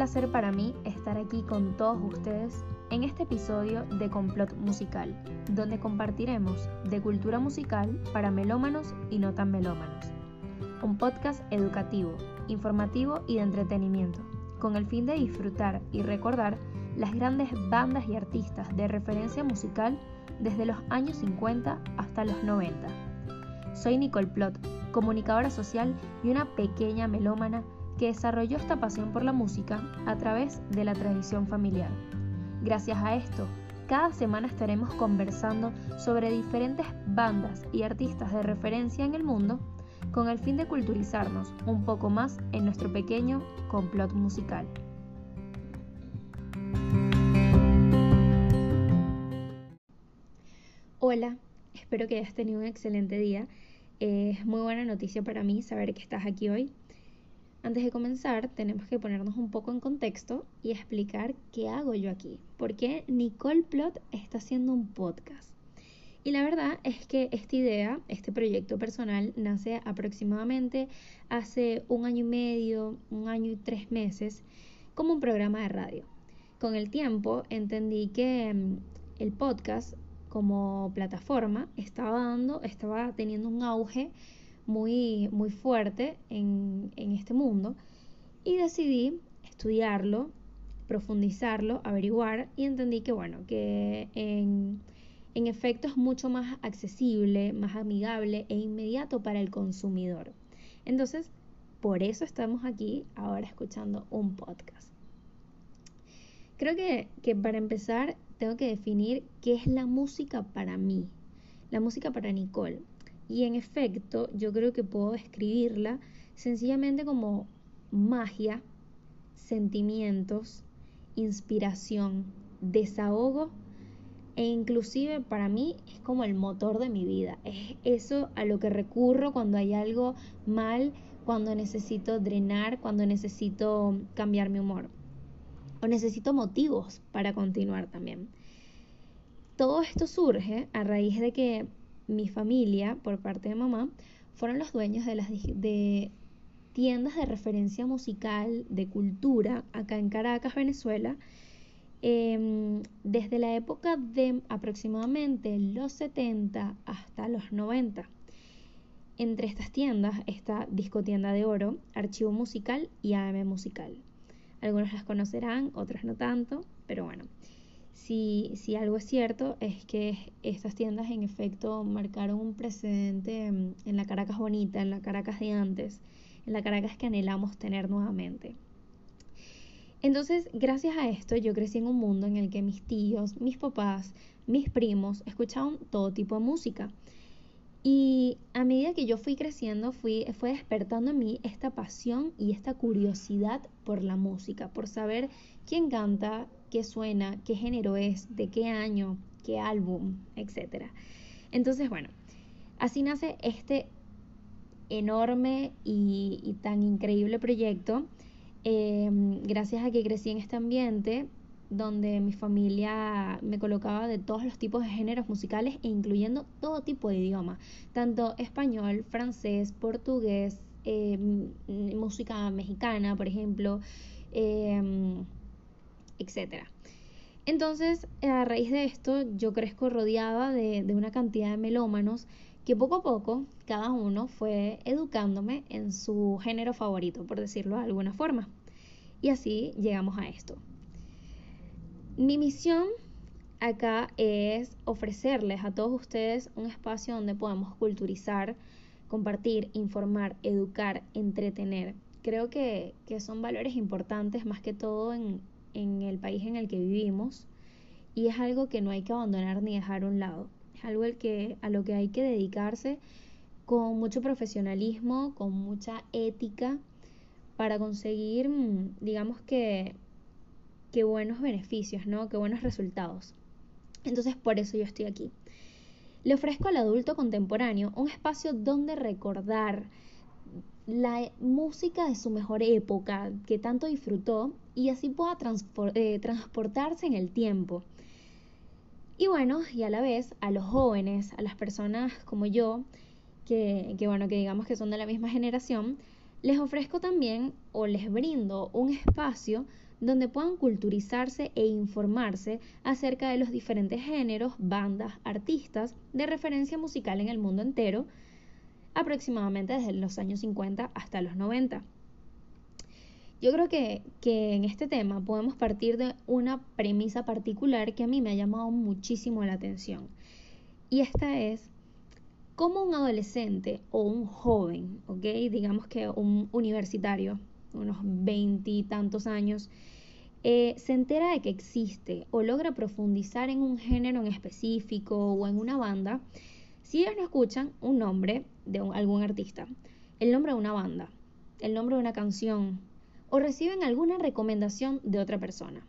placer para mí estar aquí con todos ustedes en este episodio de Complot Musical, donde compartiremos de cultura musical para melómanos y no tan melómanos. Un podcast educativo, informativo y de entretenimiento, con el fin de disfrutar y recordar las grandes bandas y artistas de referencia musical desde los años 50 hasta los 90. Soy Nicole Plot, comunicadora social y una pequeña melómana que desarrolló esta pasión por la música a través de la tradición familiar. Gracias a esto, cada semana estaremos conversando sobre diferentes bandas y artistas de referencia en el mundo con el fin de culturizarnos un poco más en nuestro pequeño complot musical. Hola, espero que hayas tenido un excelente día. Es muy buena noticia para mí saber que estás aquí hoy. Antes de comenzar, tenemos que ponernos un poco en contexto y explicar qué hago yo aquí. ¿Por qué Nicole Plot está haciendo un podcast? Y la verdad es que esta idea, este proyecto personal, nace aproximadamente hace un año y medio, un año y tres meses, como un programa de radio. Con el tiempo entendí que mm, el podcast como plataforma estaba dando, estaba teniendo un auge muy, muy fuerte en, este mundo y decidí estudiarlo, profundizarlo, averiguar y entendí que bueno, que en, en efecto es mucho más accesible, más amigable e inmediato para el consumidor. Entonces, por eso estamos aquí ahora escuchando un podcast. Creo que, que, para empezar tengo que definir qué es la música para mí, la música para Nicole. Y en efecto, yo creo que puedo describirla sencillamente como magia, sentimientos, inspiración, desahogo e inclusive para mí es como el motor de mi vida. Es eso a lo que recurro cuando hay algo mal, cuando necesito drenar, cuando necesito cambiar mi humor. O necesito motivos para continuar también. Todo esto surge a raíz de que mi familia, por parte de mamá, fueron los dueños de las tiendas de referencia musical, de cultura, acá en Caracas, Venezuela, em, desde la época de aproximadamente los 70 hasta los 90. Entre estas tiendas está Discotienda de Oro, Archivo Musical y AM Musical. Algunos las conocerán, otros no tanto, pero bueno. Si, si, algo es cierto es que estas tiendas en efecto marcaron un precedente mm, en la Caracas bonita, en la Caracas de antes, en la Caracas que anhelamos tener nuevamente. Entonces, gracias a esto, yo crecí en un mundo en el que mis tíos, mis papás, mis primos escuchaban todo tipo de música. Y a medida que yo fui creciendo, fui, fue despertando en mí esta pasión y esta curiosidad por la música, por saber quién canta, qué suena, qué género es, de qué año, qué álbum, etc. Entonces, bueno, así nace este enorme y, tan increíble proyecto. Em, gracias a que crecí en este ambiente donde mi familia me colocaba de todos los tipos de géneros musicales e incluyendo todo tipo de idioma, tanto español, francés, portugués, em, música mexicana, por ejemplo, em, etc. Entonces, a raíz de esto, yo crezco rodeada de, una cantidad de melómanos que poco a poco cada uno fue educándome en su género favorito, por decirlo de alguna forma. Y así llegamos a esto. Mi misión acá es ofrecerles a todos ustedes un espacio donde podamos culturizar, compartir, informar, educar, entretener. Creo que, que son valores importantes más que todo en, en el país en el que vivimos y es algo que no hay que abandonar ni dejar a un lado. Es algo el que, a lo que hay que dedicarse con mucho profesionalismo, con mucha ética para conseguir, mm, digamos que, que buenos beneficios, ¿no? Que buenos resultados. Entonces por eso yo estoy aquí. Le ofrezco al adulto contemporáneo un espacio donde recordar, la música de su mejor época que tanto disfrutó y así pueda eh, transportarse en el tiempo. Y bueno, y a la vez a los jóvenes, a las personas como yo, que, que bueno, que digamos que son de la misma generación, les ofrezco también o les brindo un espacio donde puedan culturizarse e informarse acerca de los diferentes géneros, bandas, artistas de referencia musical en el mundo entero, aproximadamente desde los años 50 hasta los 90. Yo creo que, que, en este tema podemos partir de una premisa particular que a mí me ha llamado muchísimo la atención. Y esta es cómo un adolescente o un joven, ¿ok? Digamos que un universitario, unos veintitantos años, eh, se entera de que existe o logra profundizar en un género en específico o en una banda, si ellos no escuchan un nombre de algún artista, el nombre de una banda, el nombre de una canción o reciben alguna recomendación de otra persona.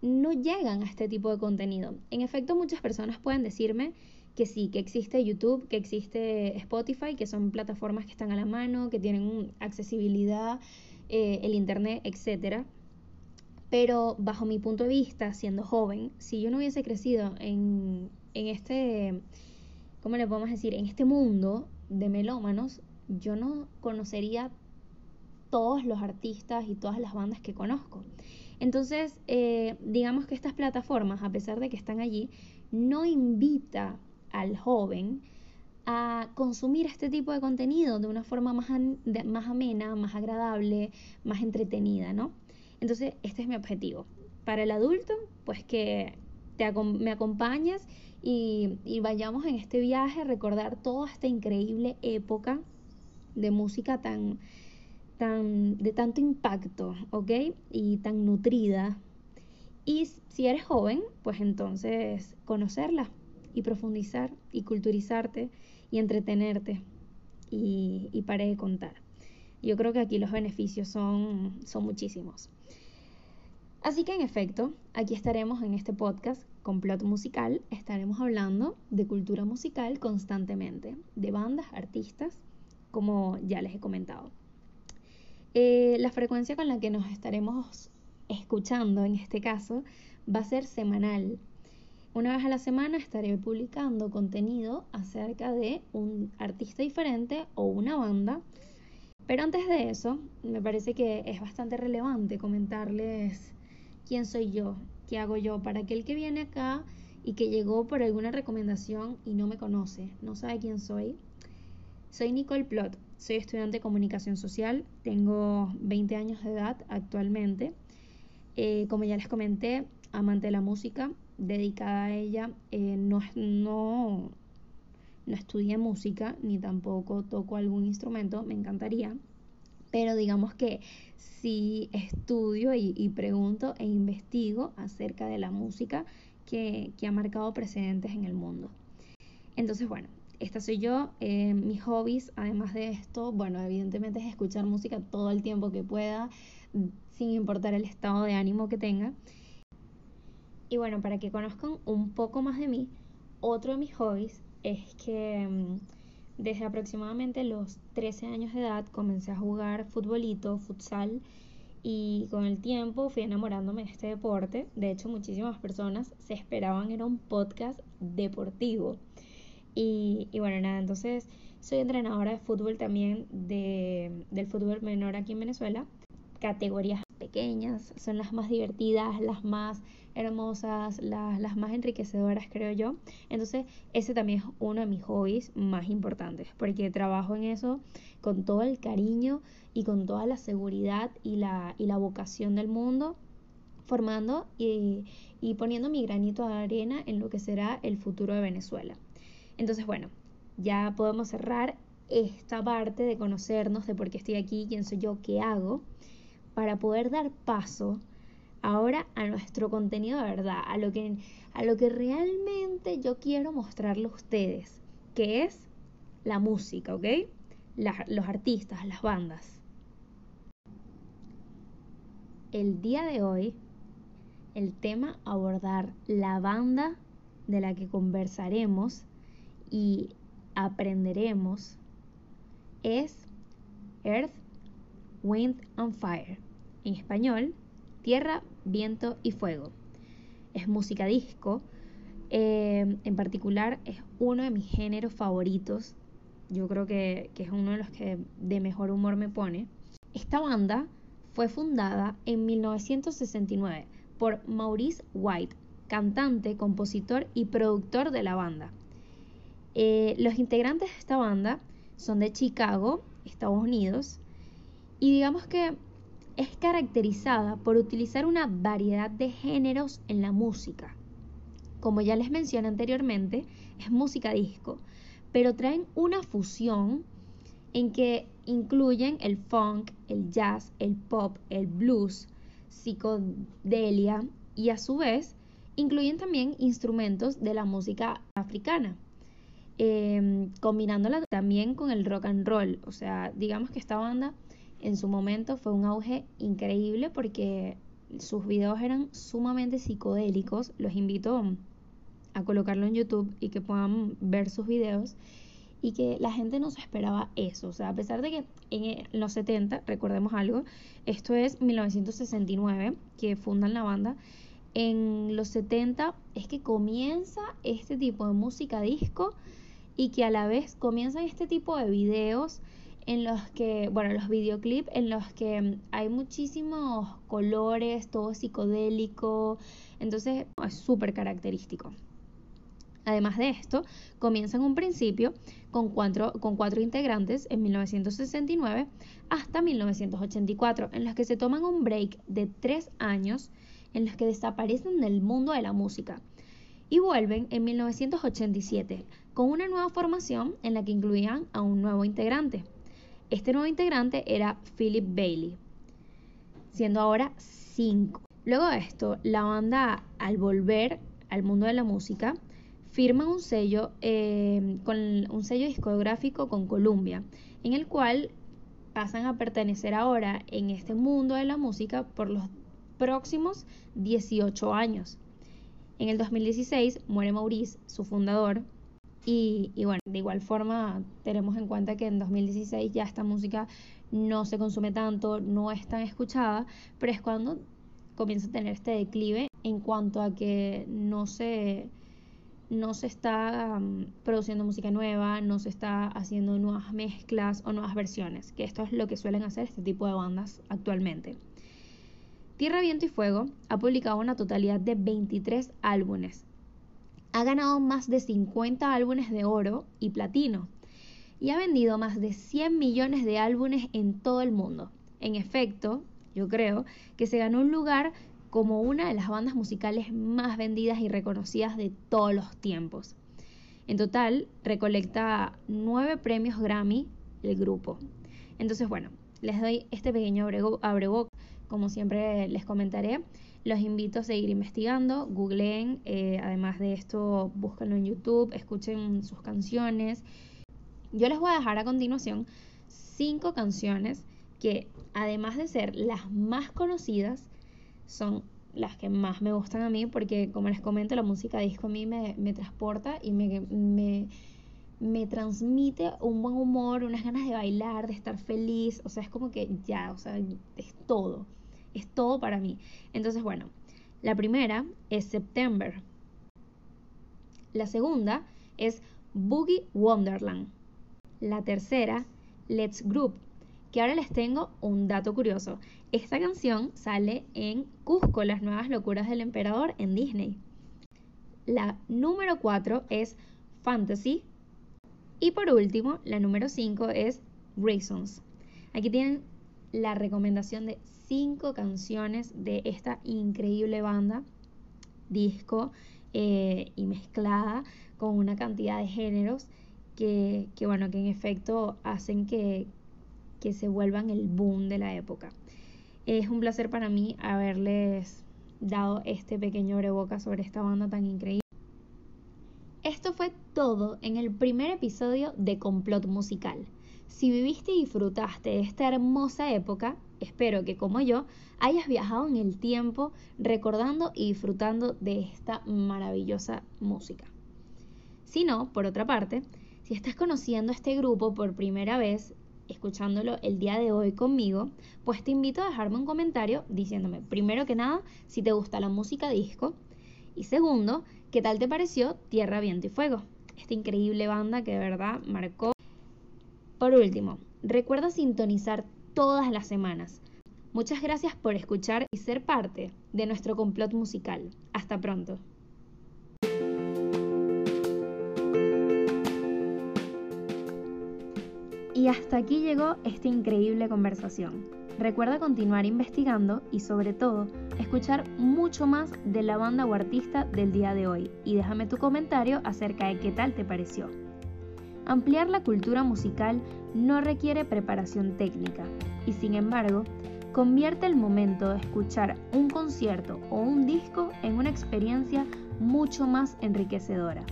No llegan a este tipo de contenido. En efecto, muchas personas pueden decirme que sí, que existe YouTube, que existe Spotify, que son plataformas que están a la mano, que tienen accesibilidad, eh, el Internet, etcétera pero bajo mi punto de vista, siendo joven, si yo no hubiese crecido en, en este, ¿cómo le podemos decir? En este mundo de melómanos, yo no conocería todos los artistas y todas las bandas que conozco. Entonces, eh, digamos que estas plataformas, a pesar de que están allí, no invita al joven a consumir este tipo de contenido de una forma más, más amena, más agradable, más entretenida, ¿no? Entonces, este es mi objetivo. Para el adulto, pues que te, me acompañes y, y vayamos en este viaje a recordar toda esta increíble época de música tan, tan, de tanto impacto, ¿ok? Y tan nutrida. Y si eres joven, pues entonces conocerla y profundizar y culturizarte y entretenerte y, y pare de contar. Yo creo que aquí los beneficios son, son muchísimos. Así que en efecto, aquí estaremos en este podcast Complot Musical, estaremos hablando de cultura musical constantemente, de bandas, artistas, como ya les he comentado. Eh, la frecuencia con la que nos estaremos escuchando en este caso va a ser semanal. Una vez a la semana estaré publicando contenido acerca de un artista diferente o una banda. Pero antes de eso, me parece que es bastante relevante comentarles quién soy yo, qué hago yo, para aquel que viene acá y que llegó por alguna recomendación y no me conoce, no sabe quién soy. Soy Nicole Plot, soy estudiante de comunicación social, tengo 20 años de edad actualmente. Eh, como ya les comenté, amante de la música, dedicada a ella, eh, no, no, no estudié música ni tampoco toco algún instrumento, me encantaría, pero digamos que sí estudio y, pregunto e investigo acerca de la música que, ha marcado precedentes en el mundo. Entonces, bueno, esta soy yo. Eh, mis hobbies, además de esto, bueno, evidentemente es escuchar música todo el tiempo que pueda, sin importar el estado de ánimo que tenga. Y bueno, para que conozcan un poco más de mí, otro de mis hobbies es que mm, desde aproximadamente los 13 años de edad comencé a jugar futbolito, futsal y con el tiempo fui enamorándome de este deporte. De hecho, muchísimas personas se esperaban era un podcast deportivo. Y, bueno, nada, entonces soy entrenadora de fútbol también de, del fútbol menor aquí en Venezuela. Categorías pequeñas son las más divertidas, las más hermosas, las, más enriquecedoras, creo yo. Entonces, ese también es uno de mis hobbies más importantes, porque trabajo en eso con todo el cariño y con toda la seguridad y la, y la vocación del mundo, formando y, y poniendo mi granito de arena en lo que será el futuro de Venezuela. Entonces, bueno, ya podemos cerrar esta parte de conocernos, de por qué estoy aquí, quién soy yo, qué hago, para poder dar paso ahora a nuestro contenido de verdad, a lo que, a lo que realmente yo quiero mostrarle a ustedes, que es la música, ¿ok? los artistas, las bandas. El día de hoy, el tema abordar, la banda de la que conversaremos y aprenderemos es Earth, Wind and Fire. En español, Tierra, Viento y Fuego. Es música disco. Eh, en particular es uno de mis géneros favoritos. Yo creo que, que es uno de los que de mejor humor me pone. Esta banda fue fundada en 1969 por Maurice White, cantante, compositor y productor de la banda. Eh, los integrantes de esta banda son de Chicago, Estados Unidos, y digamos que es caracterizada por utilizar una variedad de géneros en la música. Como ya les mencioné anteriormente, es música disco, pero traen una fusión en que incluyen el funk, el jazz, el pop, el blues, psicodelia y a su vez incluyen también instrumentos de la música africana, em, combinándola también con el rock and roll. O sea, digamos que esta banda en su momento fue un auge increíble porque sus videos eran sumamente psicodélicos. Los invito a colocarlo en YouTube y que puedan ver sus videos y que la gente no se esperaba eso. O sea, a pesar de que en los 70, recordemos algo, esto es 1969 que fundan la banda, en los 70 es que comienza este tipo de música disco y que a la vez comienzan este tipo de videos en los que, bueno, los videoclips en los que hay muchísimos colores, todo psicodélico, entonces es súper característico. Además de esto, comienza en un principio con cuatro, con cuatro integrantes en 1969 hasta 1984, en los que se toman un break de tres años en los que desaparecen del mundo de la música y vuelven en 1987 con una nueva formación en la que incluían a un nuevo integrante. Este nuevo integrante era Philip Bailey, siendo ahora cinco. Luego de esto, la banda al volver al mundo de la música firman un sello, eh, con un sello discográfico con Columbia, en el cual pasan a pertenecer ahora en este mundo de la música por los próximos 18 años. En el 2016 muere Maurice, su fundador, y, bueno, de igual forma tenemos en cuenta que en 2016 ya esta música no se consume tanto, no es tan escuchada, pero es cuando comienza a tener este declive en cuanto a que no se no se está produciendo música nueva, no se está haciendo nuevas mezclas o nuevas versiones, que esto es lo que suelen hacer este tipo de bandas actualmente. Tierra, Viento y Fuego ha publicado una totalidad de 23 álbumes. Ha ganado más de 50 álbumes de oro y platino y ha vendido más de 100 millones de álbumes en todo el mundo. En efecto, yo creo que se ganó un lugar como una de las bandas musicales más vendidas y reconocidas de todos los tiempos. En total, recolecta nueve premios Grammy el grupo. Entonces, bueno, les doy este pequeño abreboc, como siempre les comentaré. Los invito a seguir investigando, googleen, eh, además de esto, búsquenlo en YouTube, escuchen sus canciones. Yo les voy a dejar a continuación cinco canciones que, además de ser las más conocidas, son las que más me gustan a mí porque, como les comento, la música disco a mí me, transporta y me, me, me, transmite un buen humor, unas ganas de bailar, de estar feliz. O sea, es como que ya, o sea, es todo. Es todo para mí. Entonces, bueno, la primera es September. La segunda es Boogie Wonderland. La tercera, Let's Group que ahora les tengo un dato curioso. Esta canción sale en Cusco, las nuevas locuras del emperador en Disney. La número 4 es Fantasy. Y por último, la número 5 es Reasons. Aquí tienen la recomendación de 5 canciones de esta increíble banda, disco eh, y mezclada con una cantidad de géneros que, que, bueno, que en efecto hacen que, que se vuelvan el boom de la época. Es un placer para mí haberles dado este pequeño breboca sobre esta banda tan increíble. Esto fue todo en el primer episodio de Complot Musical. Si viviste y disfrutaste de esta hermosa época, espero que como yo hayas viajado en el tiempo recordando y disfrutando de esta maravillosa música. Si no, por otra parte, si estás conociendo este grupo por primera vez, escuchándolo el día de hoy conmigo, pues te invito a dejarme un comentario diciéndome, primero que nada, si te gusta la música disco y segundo, qué tal te pareció Tierra, Viento y Fuego, esta increíble banda que de verdad marcó. Por último, recuerda sintonizar todas las semanas Muchas gracias por escuchar y ser parte de nuestro complot musical. Hasta pronto. Y hasta aquí llegó esta increíble conversación. Recuerda continuar investigando y sobre todo escuchar mucho más de la banda o artista del día de hoy y déjame tu comentario acerca de qué tal te pareció. Ampliar la cultura musical no requiere preparación técnica y sin embargo convierte el momento de escuchar un concierto o un disco en una experiencia mucho más enriquecedora.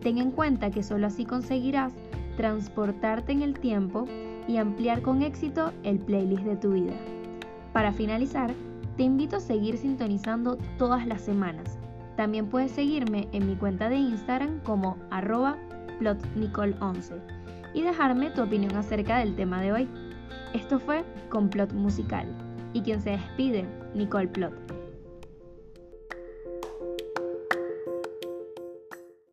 Ten en cuenta que solo así conseguirás transportarte en el tiempo y ampliar con éxito el playlist de tu vida. Para finalizar, te invito a seguir sintonizando todas las semanas. También puedes seguirme en mi cuenta de Instagram como arroba plotnicole11 y dejarme tu opinión acerca del tema de hoy. Esto fue Complot Musical y quien se despide, Nicole Plot.